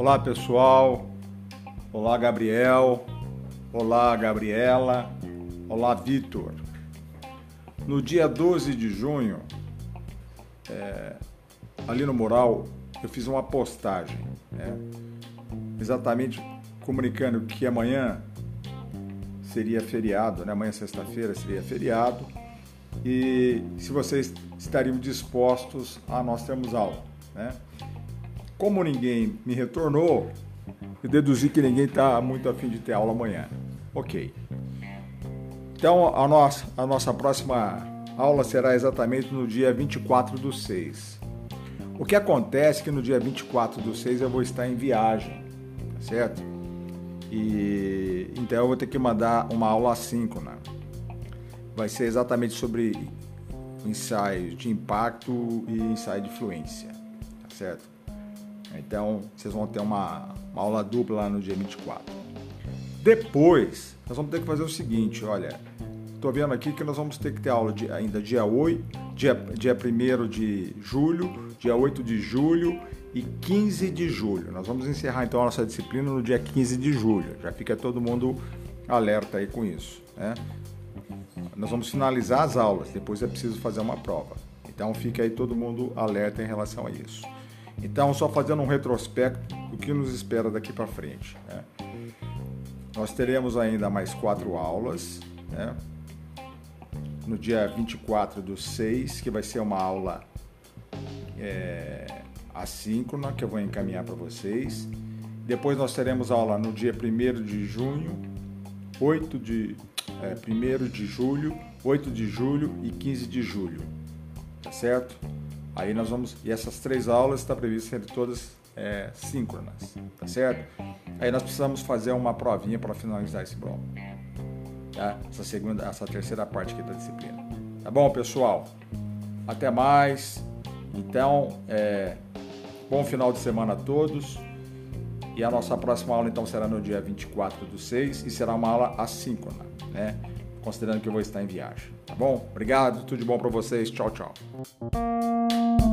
Olá pessoal, olá Gabriel, olá Gabriela, olá Vitor. No dia 12 de junho, é, ali no mural, eu fiz uma postagem, né, exatamente comunicando que amanhã seria feriado, né, amanhã sexta-feira seria feriado, e se vocês estariam dispostos a nós termos aula. Né? Como ninguém me retornou, eu deduzi que ninguém está muito afim de ter aula amanhã. Ok. Então, a nossa, a nossa próxima aula será exatamente no dia 24 do 6. O que acontece é que no dia 24 do 6 eu vou estar em viagem, tá certo? E então eu vou ter que mandar uma aula assíncrona. Vai ser exatamente sobre ensaios de impacto e ensaio de fluência, tá certo? Então, vocês vão ter uma, uma aula dupla lá no dia 24. Depois, nós vamos ter que fazer o seguinte, olha, estou vendo aqui que nós vamos ter que ter aula de, ainda dia 8, dia, dia 1 de julho, dia 8 de julho e 15 de julho. Nós vamos encerrar então a nossa disciplina no dia 15 de julho. Já fica todo mundo alerta aí com isso. Né? Nós vamos finalizar as aulas, depois é preciso fazer uma prova. Então fica aí todo mundo alerta em relação a isso. Então, só fazendo um retrospecto do que nos espera daqui para frente. Né? Nós teremos ainda mais quatro aulas, né? no dia 24 do 6, que vai ser uma aula é, assíncrona, que eu vou encaminhar para vocês. Depois nós teremos aula no dia 1 de junho, 8 de, é, 1 de julho, 8 de julho e 15 de julho. Tá certo? Aí nós vamos. E essas três aulas está previsto serem todas é, síncronas, tá certo? Aí nós precisamos fazer uma provinha para finalizar esse bloco. Tá? Essa segunda, essa terceira parte aqui da disciplina. Tá bom, pessoal? Até mais. Então, é, bom final de semana a todos. E a nossa próxima aula então será no dia 24 do 6 e será uma aula assíncrona, né? Considerando que eu vou estar em viagem. Tá bom? Obrigado, tudo de bom para vocês. Tchau, tchau.